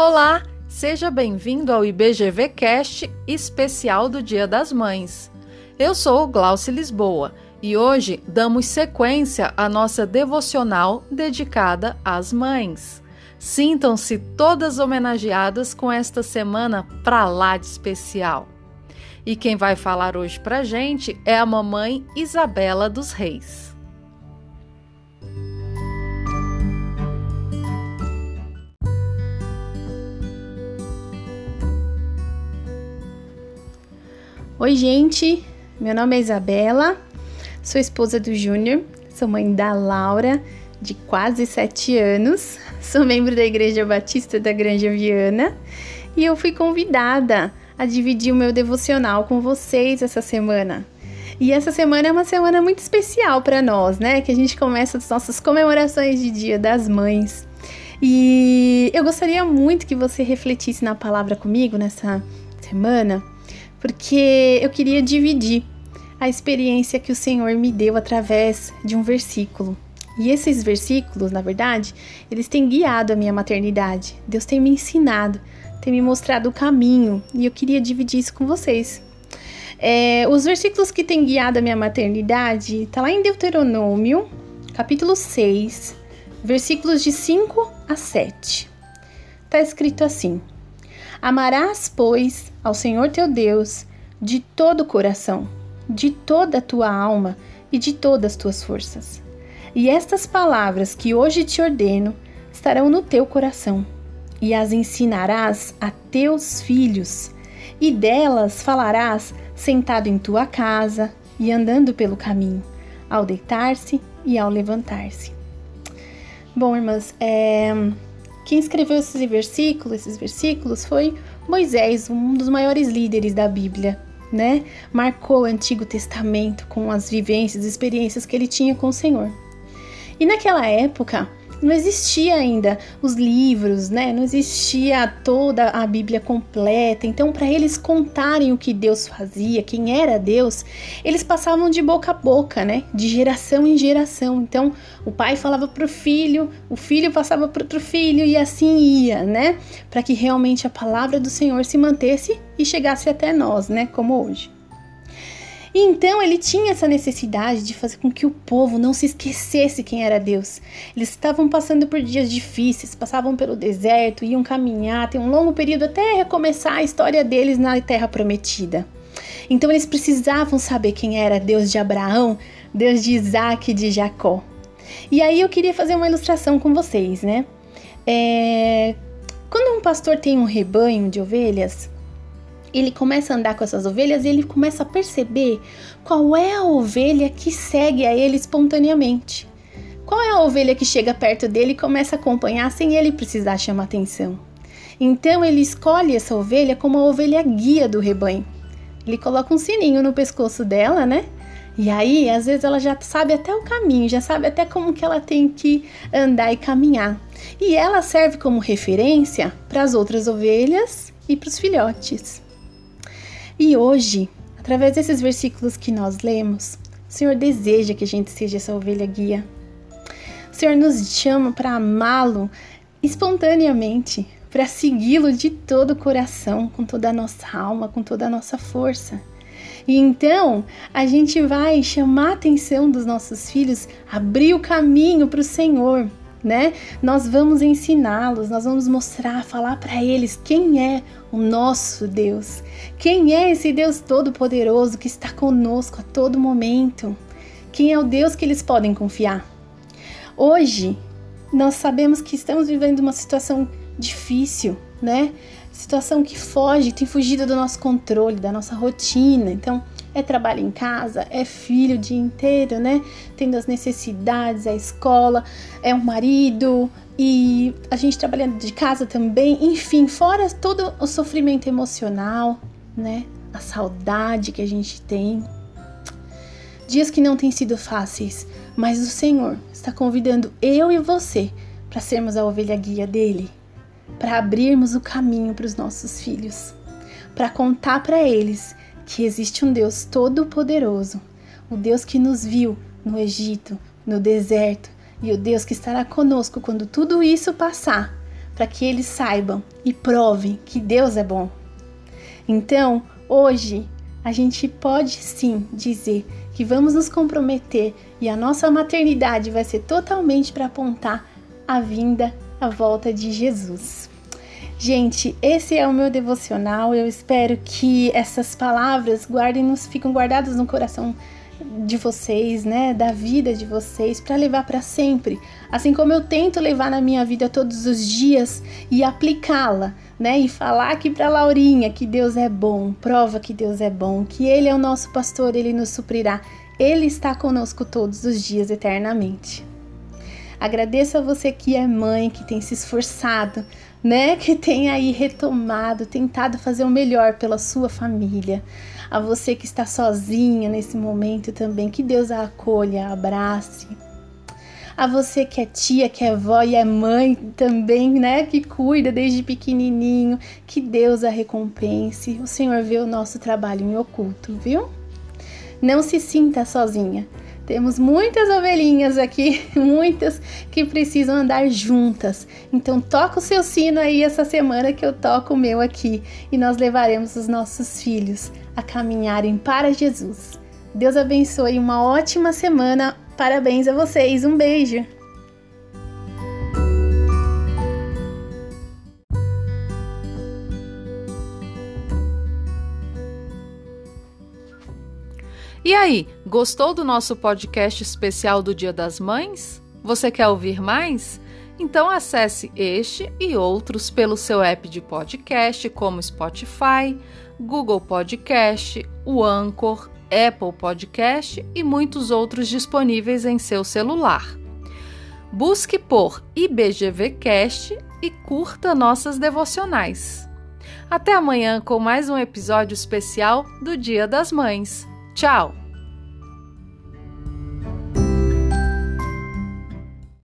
Olá, seja bem-vindo ao IBGV Cast especial do Dia das Mães. Eu sou Glaucia Lisboa e hoje damos sequência à nossa devocional dedicada às mães. Sintam-se todas homenageadas com esta semana pra lá de especial. E quem vai falar hoje pra gente é a mamãe Isabela dos Reis. Oi, gente. Meu nome é Isabela, sou esposa do Júnior, sou mãe da Laura, de quase sete anos, sou membro da Igreja Batista da Granja Viana e eu fui convidada a dividir o meu devocional com vocês essa semana. E essa semana é uma semana muito especial para nós, né? Que a gente começa as nossas comemorações de Dia das Mães. E eu gostaria muito que você refletisse na palavra comigo nessa semana porque eu queria dividir a experiência que o Senhor me deu através de um versículo. E esses versículos, na verdade, eles têm guiado a minha maternidade. Deus tem me ensinado, tem me mostrado o caminho e eu queria dividir isso com vocês. É, os versículos que têm guiado a minha maternidade tá lá em Deuteronômio, capítulo 6, versículos de 5 a 7. Tá escrito assim: Amarás, pois, ao Senhor teu Deus de todo o coração, de toda a tua alma e de todas as tuas forças. E estas palavras que hoje te ordeno estarão no teu coração, e as ensinarás a teus filhos, e delas falarás sentado em tua casa e andando pelo caminho, ao deitar-se e ao levantar-se. Bom, irmãs, é, quem escreveu esse versículo, esses versículos foi Moisés, um dos maiores líderes da Bíblia, né? Marcou o Antigo Testamento com as vivências, experiências que ele tinha com o Senhor. E naquela época, não existia ainda os livros, né? Não existia toda a Bíblia completa. Então, para eles contarem o que Deus fazia, quem era Deus, eles passavam de boca a boca, né? De geração em geração. Então, o pai falava para o filho, o filho passava para outro filho e assim ia, né? Para que realmente a palavra do Senhor se mantesse e chegasse até nós, né? Como hoje. E então ele tinha essa necessidade de fazer com que o povo não se esquecesse quem era Deus. Eles estavam passando por dias difíceis, passavam pelo deserto, iam caminhar, tem um longo período até recomeçar a história deles na terra prometida. Então eles precisavam saber quem era Deus de Abraão, Deus de Isaac e de Jacó. E aí eu queria fazer uma ilustração com vocês, né? É... Quando um pastor tem um rebanho de ovelhas, ele começa a andar com essas ovelhas e ele começa a perceber qual é a ovelha que segue a ele espontaneamente. Qual é a ovelha que chega perto dele e começa a acompanhar sem ele precisar chamar atenção. Então ele escolhe essa ovelha como a ovelha guia do rebanho. Ele coloca um sininho no pescoço dela, né? E aí, às vezes ela já sabe até o caminho, já sabe até como que ela tem que andar e caminhar. E ela serve como referência para as outras ovelhas e para os filhotes. E hoje, através desses versículos que nós lemos, o Senhor deseja que a gente seja essa ovelha guia. O Senhor nos chama para amá-lo espontaneamente, para segui-lo de todo o coração, com toda a nossa alma, com toda a nossa força. E então a gente vai chamar a atenção dos nossos filhos, abrir o caminho para o Senhor, né? Nós vamos ensiná-los, nós vamos mostrar, falar para eles quem é o nosso Deus, quem é esse Deus todo-poderoso que está conosco a todo momento, quem é o Deus que eles podem confiar. Hoje, nós sabemos que estamos vivendo uma situação difícil, né? Situação que foge, tem fugido do nosso controle, da nossa rotina. Então, é trabalho em casa, é filho o dia inteiro, né? Tendo as necessidades, a escola, é um marido e a gente trabalhando de casa também, enfim, fora todo o sofrimento emocional, né? A saudade que a gente tem. Dias que não têm sido fáceis, mas o Senhor está convidando eu e você para sermos a ovelha guia dele, para abrirmos o caminho para os nossos filhos, para contar para eles que existe um Deus todo-poderoso, o Deus que nos viu no Egito, no deserto, e o Deus que estará conosco quando tudo isso passar, para que eles saibam e provem que Deus é bom. Então, hoje, a gente pode sim dizer que vamos nos comprometer e a nossa maternidade vai ser totalmente para apontar a vinda, a volta de Jesus. Gente, esse é o meu devocional. Eu espero que essas palavras guardem nos ficam guardadas no coração de vocês, né, da vida de vocês para levar para sempre, assim como eu tento levar na minha vida todos os dias e aplicá-la, né, e falar aqui para Laurinha que Deus é bom, prova que Deus é bom, que ele é o nosso pastor, ele nos suprirá, ele está conosco todos os dias eternamente. Agradeço a você que é mãe, que tem se esforçado, né, que tem aí retomado, tentado fazer o melhor pela sua família a você que está sozinha nesse momento também, que Deus a acolha, a abrace. A você que é tia, que é vó e é mãe também, né, que cuida desde pequenininho, que Deus a recompense. O Senhor vê o nosso trabalho em oculto, viu? Não se sinta sozinha. Temos muitas ovelhinhas aqui, muitas que precisam andar juntas. Então toca o seu sino aí essa semana que eu toco o meu aqui e nós levaremos os nossos filhos a caminharem para Jesus. Deus abençoe uma ótima semana. Parabéns a vocês. Um beijo. E aí, gostou do nosso podcast especial do Dia das Mães? Você quer ouvir mais? Então acesse este e outros pelo seu app de podcast, como Spotify, Google Podcast, o Anchor, Apple Podcast e muitos outros disponíveis em seu celular. Busque por IBGVcast e curta nossas devocionais. Até amanhã com mais um episódio especial do Dia das Mães. Tchau!